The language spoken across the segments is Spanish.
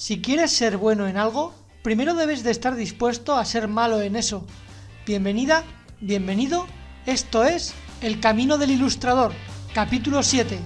Si quieres ser bueno en algo, primero debes de estar dispuesto a ser malo en eso. Bienvenida, bienvenido, esto es El Camino del Ilustrador, capítulo 7.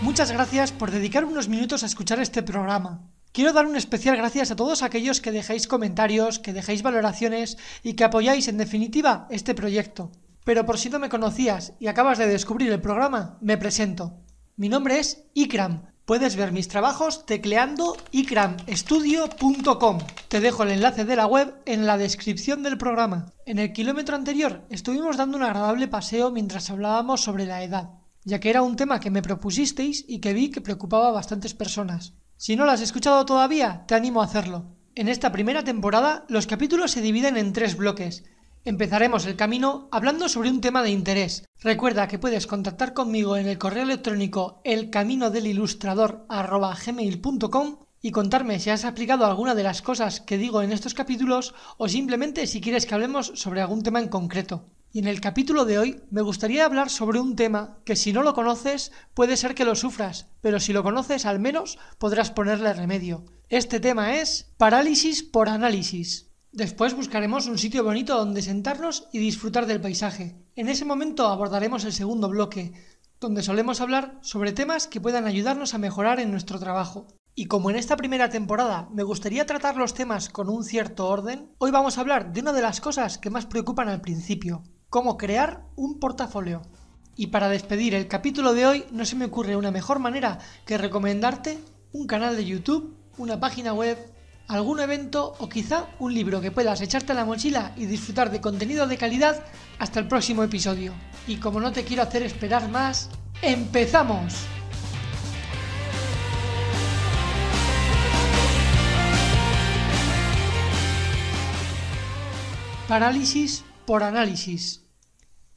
Muchas gracias por dedicar unos minutos a escuchar este programa. Quiero dar un especial gracias a todos aquellos que dejáis comentarios, que dejáis valoraciones y que apoyáis en definitiva este proyecto. Pero por si no me conocías y acabas de descubrir el programa, me presento. Mi nombre es Ikram. Puedes ver mis trabajos tecleando ikramstudio.com. Te dejo el enlace de la web en la descripción del programa. En el kilómetro anterior estuvimos dando un agradable paseo mientras hablábamos sobre la edad, ya que era un tema que me propusisteis y que vi que preocupaba a bastantes personas. Si no lo has escuchado todavía, te animo a hacerlo. En esta primera temporada, los capítulos se dividen en tres bloques, Empezaremos el camino hablando sobre un tema de interés. Recuerda que puedes contactar conmigo en el correo electrónico elcaminodelilustrador.gmail.com y contarme si has aplicado alguna de las cosas que digo en estos capítulos o simplemente si quieres que hablemos sobre algún tema en concreto. Y en el capítulo de hoy me gustaría hablar sobre un tema que si no lo conoces puede ser que lo sufras, pero si lo conoces al menos podrás ponerle remedio. Este tema es parálisis por análisis. Después buscaremos un sitio bonito donde sentarnos y disfrutar del paisaje. En ese momento abordaremos el segundo bloque, donde solemos hablar sobre temas que puedan ayudarnos a mejorar en nuestro trabajo. Y como en esta primera temporada me gustaría tratar los temas con un cierto orden, hoy vamos a hablar de una de las cosas que más preocupan al principio, cómo crear un portafolio. Y para despedir el capítulo de hoy no se me ocurre una mejor manera que recomendarte un canal de YouTube, una página web algún evento o quizá un libro que puedas echarte a la mochila y disfrutar de contenido de calidad hasta el próximo episodio. Y como no te quiero hacer esperar más, ¡empezamos! Parálisis por análisis.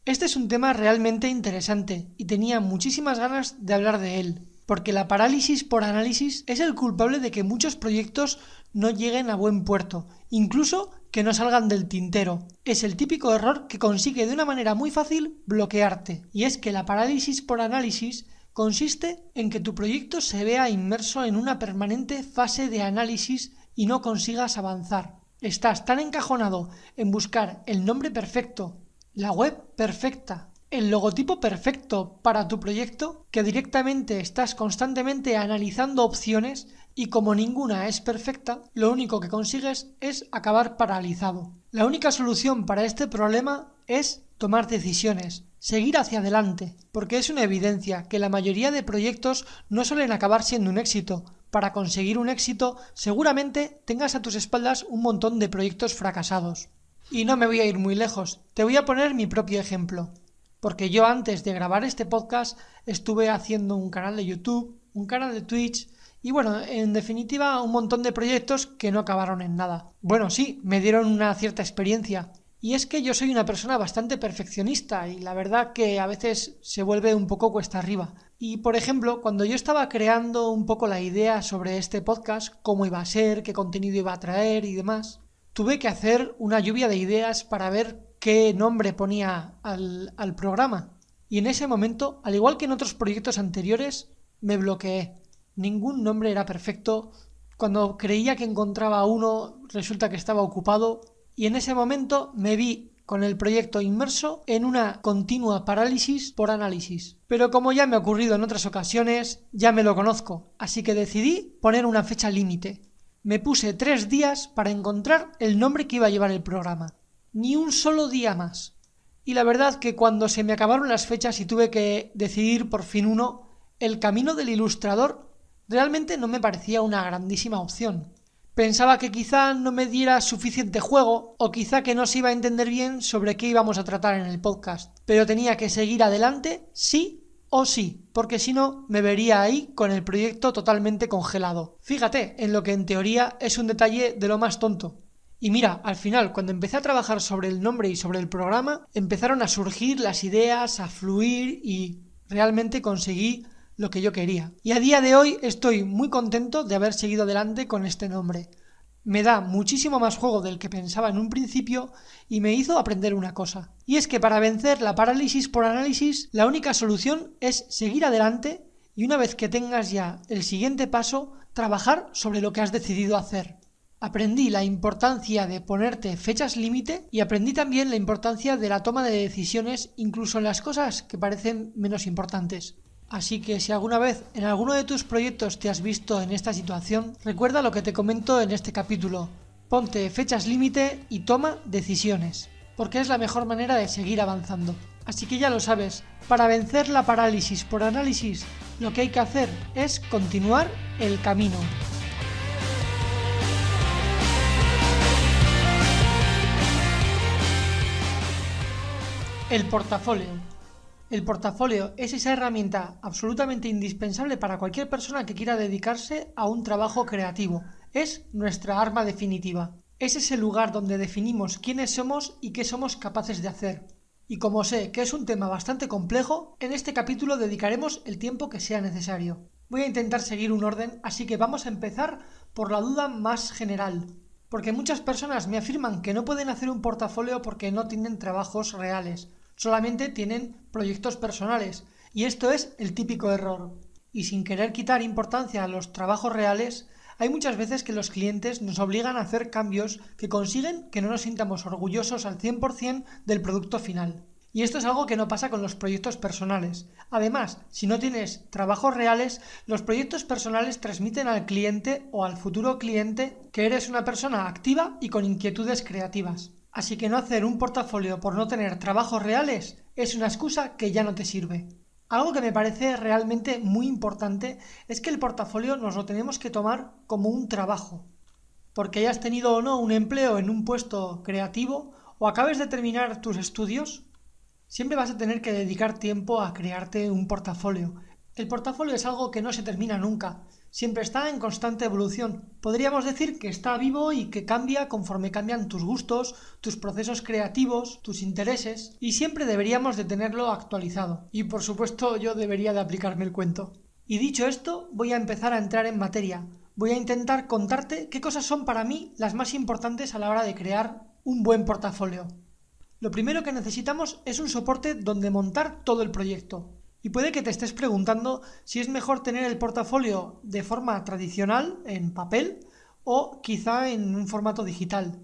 Este es un tema realmente interesante y tenía muchísimas ganas de hablar de él, porque la parálisis por análisis es el culpable de que muchos proyectos no lleguen a buen puerto, incluso que no salgan del tintero. Es el típico error que consigue de una manera muy fácil bloquearte, y es que la parálisis por análisis consiste en que tu proyecto se vea inmerso en una permanente fase de análisis y no consigas avanzar. Estás tan encajonado en buscar el nombre perfecto, la web perfecta, el logotipo perfecto para tu proyecto que directamente estás constantemente analizando opciones y como ninguna es perfecta, lo único que consigues es acabar paralizado. La única solución para este problema es tomar decisiones, seguir hacia adelante, porque es una evidencia que la mayoría de proyectos no suelen acabar siendo un éxito. Para conseguir un éxito, seguramente tengas a tus espaldas un montón de proyectos fracasados. Y no me voy a ir muy lejos, te voy a poner mi propio ejemplo, porque yo antes de grabar este podcast estuve haciendo un canal de YouTube, un canal de Twitch, y bueno, en definitiva, un montón de proyectos que no acabaron en nada. Bueno, sí, me dieron una cierta experiencia. Y es que yo soy una persona bastante perfeccionista y la verdad que a veces se vuelve un poco cuesta arriba. Y por ejemplo, cuando yo estaba creando un poco la idea sobre este podcast, cómo iba a ser, qué contenido iba a traer y demás, tuve que hacer una lluvia de ideas para ver qué nombre ponía al, programa. Y en ese momento, al igual que en otros proyectos anteriores, me bloqueé ningún nombre era perfecto. Cuando creía que encontraba uno, resulta que estaba ocupado. Y en ese momento me vi con el proyecto inmerso en una continua parálisis por análisis. Pero como ya me ha ocurrido en otras ocasiones, ya me lo conozco, así que decidí poner una fecha límite. Me puse tres días para encontrar el nombre que iba a llevar el programa. Ni un solo día más. Y la verdad que cuando se me acabaron las fechas y tuve que decidir por fin uno, el camino del ilustrador realmente no me parecía una grandísima opción. Pensaba que quizá no me diera suficiente juego o quizá que no se iba a entender bien sobre qué íbamos a tratar en el podcast, pero tenía que seguir adelante sí o sí, porque si no me vería ahí con el proyecto totalmente congelado. Fíjate en lo que en teoría es un detalle de lo más tonto. Y mira, al final, cuando empecé a trabajar sobre el nombre y sobre el programa, empezaron a surgir las ideas, a fluir y realmente conseguí lo que yo quería. Y a día de hoy estoy muy contento de haber seguido adelante con este nombre. me da muchísimo más juego del que pensaba en un principio y me hizo aprender una cosa. Y es que para vencer la parálisis por análisis, la única solución es seguir adelante y una vez que tengas ya el siguiente paso, trabajar sobre lo que has decidido hacer. Aprendí la importancia de ponerte fechas límite y aprendí también la importancia de la toma de decisiones incluso en las cosas que parecen menos importantes. Así que si alguna vez en alguno de tus proyectos te has visto en esta situación, recuerda lo que te comento en este capítulo. Ponte fechas límite y toma decisiones, porque es la mejor manera de seguir avanzando. Así que ya lo sabes, para vencer la parálisis por análisis, lo que hay que hacer es continuar el camino. El portafolio. El portafolio es esa herramienta absolutamente indispensable para cualquier persona que quiera dedicarse a un trabajo creativo. Es nuestra arma definitiva. Es ese lugar donde definimos quiénes somos y qué somos capaces de hacer. Y como sé que es un tema bastante complejo, en este capítulo dedicaremos el tiempo que sea necesario. Voy a intentar seguir un orden, así que vamos a empezar por la duda más general. Porque muchas personas me afirman que no pueden hacer un portafolio porque no tienen trabajos reales solamente tienen proyectos personales. Y esto es el típico error. Y sin querer quitar importancia a los trabajos reales, hay muchas veces que los clientes nos obligan a hacer cambios que consiguen que no nos sintamos orgullosos al 100% del producto final. Y esto es algo que no pasa con los proyectos personales. Además, si no tienes trabajos reales, los proyectos personales transmiten al cliente o al futuro cliente que eres una persona activa y con inquietudes creativas. Así que no hacer un portafolio por no tener trabajos reales es una excusa que ya no te sirve. Algo que me parece realmente muy importante es que el portafolio nos lo tenemos que tomar como un trabajo. Porque hayas tenido o no un empleo en un puesto creativo o acabes de terminar tus estudios, siempre vas a tener que dedicar tiempo a crearte un portafolio. El portafolio es algo que no se termina nunca, siempre está en constante evolución. Podríamos decir que está vivo y que cambia conforme cambian tus gustos, tus procesos creativos, tus intereses, y siempre deberíamos de tenerlo actualizado. Y por supuesto yo debería de aplicarme el cuento. Y dicho esto, voy a empezar a entrar en materia. Voy a intentar contarte qué cosas son para mí las más importantes a la hora de crear un buen portafolio. Lo primero que necesitamos es un soporte donde montar todo el proyecto. Y puede que te estés preguntando si es mejor tener el portafolio de forma tradicional, en papel, o quizá en un formato digital.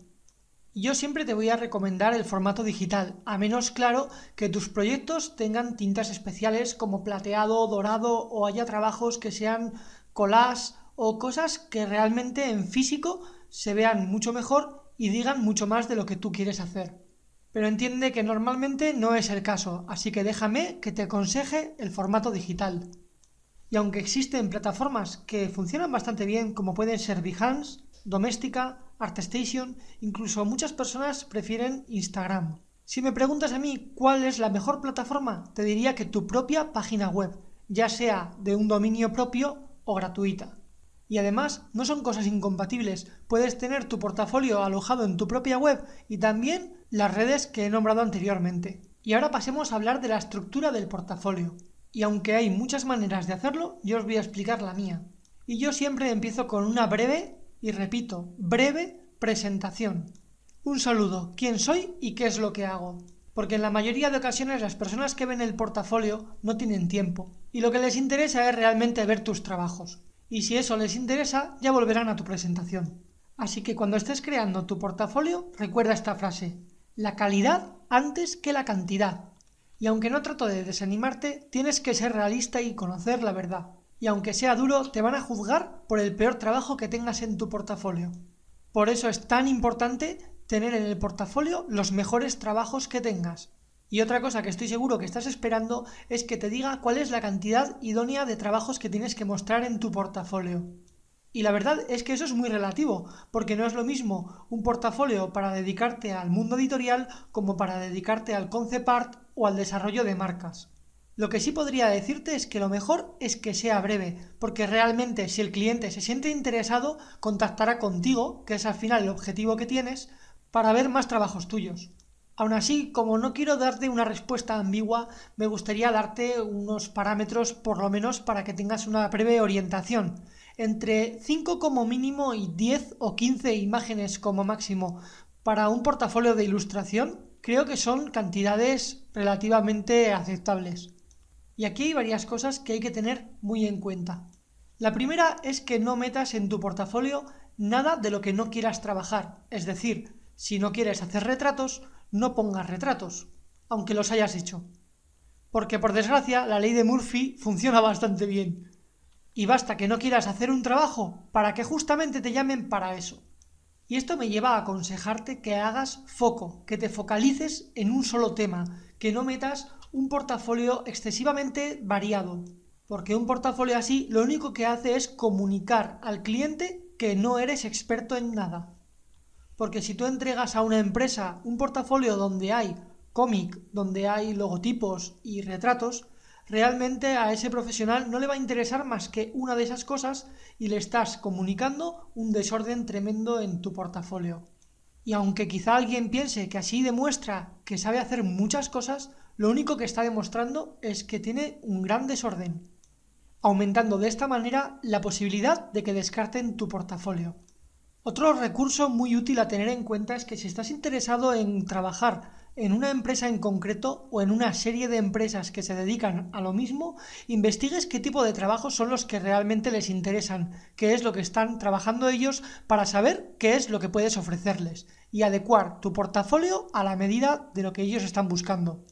Yo siempre te voy a recomendar el formato digital, a menos claro que tus proyectos tengan tintas especiales como plateado, dorado o haya trabajos que sean collage o cosas que realmente en físico se vean mucho mejor y digan mucho más de lo que tú quieres hacer pero entiende que normalmente no es el caso, así que déjame que te aconseje el formato digital. Y aunque existen plataformas que funcionan bastante bien, como pueden ser Behance, Doméstica, ArtStation, incluso muchas personas prefieren Instagram. Si me preguntas a mí cuál es la mejor plataforma, te diría que tu propia página web, ya sea de un dominio propio o gratuita. Y además no son cosas incompatibles, puedes tener tu portafolio alojado en tu propia web y también las redes que he nombrado anteriormente. Y ahora pasemos a hablar de la estructura del portafolio. Y aunque hay muchas maneras de hacerlo, yo os voy a explicar la mía. Y yo siempre empiezo con una breve, y repito, breve presentación. Un saludo, quién soy y qué es lo que hago. Porque en la mayoría de ocasiones las personas que ven el portafolio no tienen tiempo, y lo que les interesa es realmente ver tus trabajos. Y si eso les interesa, ya volverán a tu presentación. Así que cuando estés creando tu portafolio, recuerda esta frase la calidad antes que la cantidad. Y aunque no trato de desanimarte, tienes que ser realista y conocer la verdad. Y aunque sea duro, te van a juzgar por el peor trabajo que tengas en tu portafolio. Por eso es tan importante tener en el portafolio los mejores trabajos que tengas. Y otra cosa que estoy seguro que estás esperando es que te diga cuál es la cantidad idónea de trabajos que tienes que mostrar en tu portafolio. Y la verdad es que eso es muy relativo, porque no es lo mismo un portafolio para dedicarte al mundo editorial como para dedicarte al concept art o al desarrollo de marcas. Lo que sí podría decirte es que lo mejor es que sea breve, porque realmente si el cliente se siente interesado, contactará contigo, que es al final el objetivo que tienes, para ver más trabajos tuyos. Aún así, como no quiero darte una respuesta ambigua, me gustaría darte unos parámetros por lo menos para que tengas una breve orientación entre 5 como mínimo y 10 o 15 imágenes como máximo para un portafolio de ilustración, creo que son cantidades relativamente aceptables. Y aquí hay varias cosas que hay que tener muy en cuenta. La primera es que no metas en tu portafolio nada de lo que no quieras trabajar, es decir, si no quieres hacer retratos, no pongas retratos, aunque los hayas hecho. Porque por desgracia la ley de Murphy funciona bastante bien. Y basta que no quieras hacer un trabajo para que justamente te llamen para eso. Y esto me lleva a aconsejarte que hagas foco, que te focalices en un solo tema, que no metas un portafolio excesivamente variado. Porque un portafolio así lo único que hace es comunicar al cliente que no eres experto en nada. Porque si tú entregas a una empresa un portafolio donde hay cómic, donde hay logotipos y retratos, realmente a ese profesional no le va a interesar más que una de esas cosas y le estás comunicando un desorden tremendo en tu portafolio. Y aunque quizá alguien piense que así demuestra que sabe hacer muchas cosas, lo único que está demostrando es que tiene un gran desorden aumentando de esta manera la posibilidad de que descarten tu portafolio. Otro recurso muy útil a tener en cuenta es que si estás interesado en trabajar en una empresa en concreto o en una serie de empresas que se dedican a lo mismo, investigues qué tipo de trabajos son los que realmente les interesan, qué es lo que están trabajando ellos para saber qué es lo que puedes ofrecerles y adecuar tu portafolio a la medida de lo que ellos están buscando.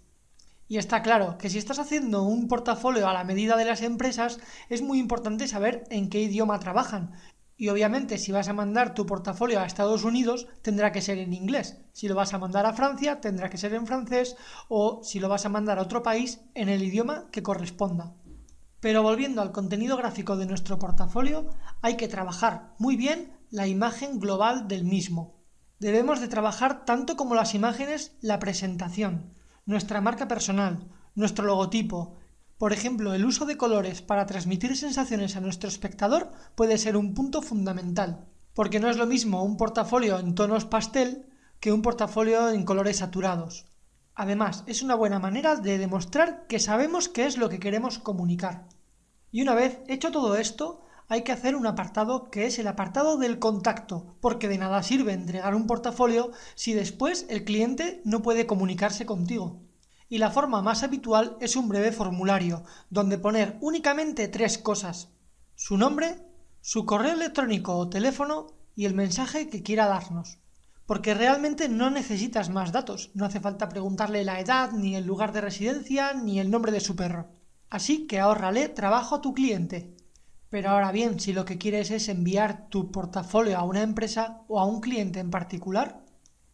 Y está claro que si estás haciendo un portafolio a la medida de las empresas, es muy importante saber en qué idioma trabajan. Y obviamente si vas a mandar tu portafolio a Estados Unidos, tendrá que ser en inglés. Si lo vas a mandar a Francia, tendrá que ser en francés. O si lo vas a mandar a otro país, en el idioma que corresponda. Pero volviendo al contenido gráfico de nuestro portafolio, hay que trabajar muy bien la imagen global del mismo. Debemos de trabajar tanto como las imágenes la presentación nuestra marca personal, nuestro logotipo. Por ejemplo, el uso de colores para transmitir sensaciones a nuestro espectador puede ser un punto fundamental, porque no es lo mismo un portafolio en tonos pastel que un portafolio en colores saturados. Además, es una buena manera de demostrar que sabemos qué es lo que queremos comunicar. Y una vez hecho todo esto, hay que hacer un apartado que es el apartado del contacto, porque de nada sirve entregar un portafolio si después el cliente no puede comunicarse contigo. Y la forma más habitual es un breve formulario, donde poner únicamente tres cosas. Su nombre, su correo electrónico o teléfono y el mensaje que quiera darnos. Porque realmente no necesitas más datos, no hace falta preguntarle la edad, ni el lugar de residencia, ni el nombre de su perro. Así que ahórrale trabajo a tu cliente. Pero ahora bien, si lo que quieres es enviar tu portafolio a una empresa o a un cliente en particular,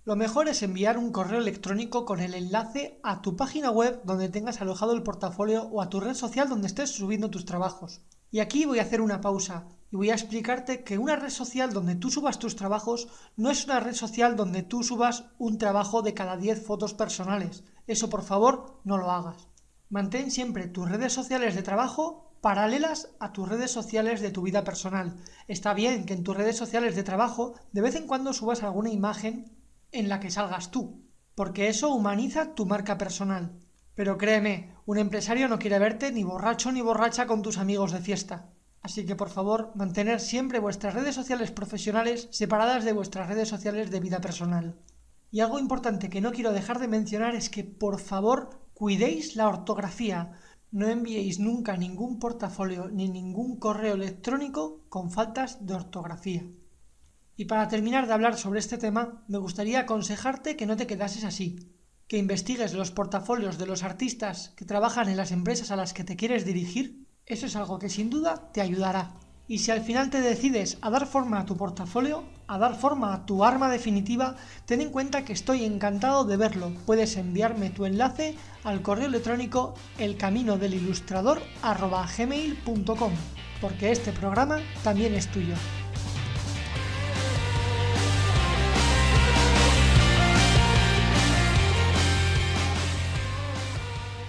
lo mejor es enviar un correo electrónico con el enlace a tu página web donde tengas alojado el portafolio o a tu red social donde estés subiendo tus trabajos. Y aquí voy a hacer una pausa y voy a explicarte que una red social donde tú subas tus trabajos no es una red social donde tú subas un trabajo de cada 10 fotos personales. Eso por favor no lo hagas. Mantén siempre tus redes sociales de trabajo paralelas a tus redes sociales de tu vida personal. Está bien que en tus redes sociales de trabajo de vez en cuando subas alguna imagen en la que salgas tú, porque eso humaniza tu marca personal. Pero créeme, un empresario no quiere verte ni borracho ni borracha con tus amigos de fiesta. Así que por favor, mantener siempre vuestras redes sociales profesionales separadas de vuestras redes sociales de vida personal. Y algo importante que no quiero dejar de mencionar es que por favor cuidéis la ortografía. No enviéis nunca ningún portafolio ni ningún correo electrónico con faltas de ortografía. Y para terminar de hablar sobre este tema, me gustaría aconsejarte que no te quedases así, que investigues los portafolios de los artistas que trabajan en las empresas a las que te quieres dirigir. Eso es algo que sin duda te ayudará. Y si al final te decides a dar forma a tu portafolio, a dar forma a tu arma definitiva, ten en cuenta que estoy encantado de verlo. Puedes enviarme tu enlace al correo electrónico elcaminodelilustrador.gmail.com porque este programa también es tuyo.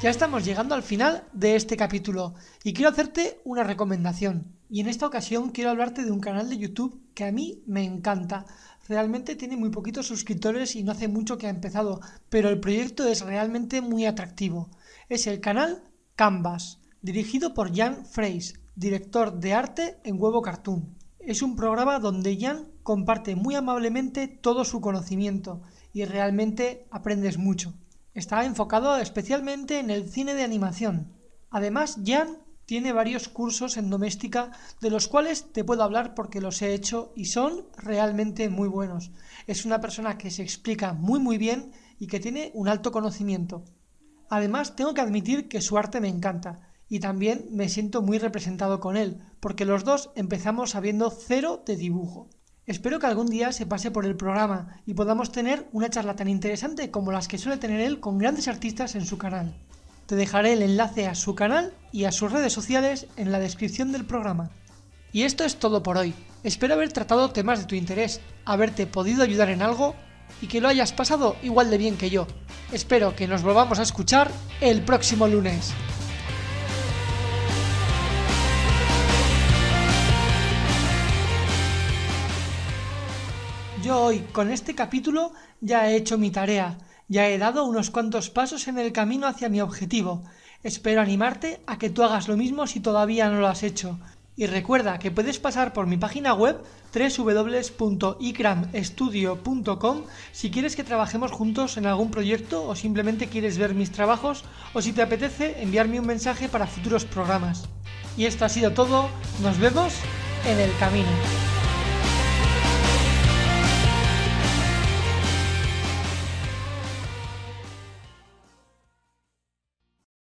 Ya estamos llegando al final de este capítulo y quiero hacerte una recomendación. Y en esta ocasión quiero hablarte de un canal de YouTube que a mí me encanta. Realmente tiene muy poquitos suscriptores y no hace mucho que ha empezado, pero el proyecto es realmente muy atractivo. Es el canal Canvas, dirigido por Jan Freys, director de arte en Huevo Cartoon. Es un programa donde Jan comparte muy amablemente todo su conocimiento y realmente aprendes mucho. Está enfocado especialmente en el cine de animación. Además, Jan tiene varios cursos en doméstica de los cuales te puedo hablar porque los he hecho y son realmente muy buenos. Es una persona que se explica muy muy bien y que tiene un alto conocimiento. Además, tengo que admitir que su arte me encanta y también me siento muy representado con él, porque los dos empezamos sabiendo cero de dibujo. Espero que algún día se pase por el programa y podamos tener una charla tan interesante como las que suele tener él con grandes artistas en su canal. Te dejaré el enlace a su canal y a sus redes sociales en la descripción del programa. Y esto es todo por hoy. Espero haber tratado temas de tu interés, haberte podido ayudar en algo y que lo hayas pasado igual de bien que yo. Espero que nos volvamos a escuchar el próximo lunes. Hoy, con este capítulo, ya he hecho mi tarea ya he dado unos cuantos pasos en el camino hacia mi objetivo. Espero animarte a que tú hagas lo mismo si todavía no lo has hecho. Y recuerda que puedes pasar por mi página web www.icramstudio.com si quieres que trabajemos juntos en algún proyecto o simplemente quieres ver mis trabajos o si te apetece enviarme un mensaje para futuros programas. Y esto ha sido todo, nos vemos en el camino.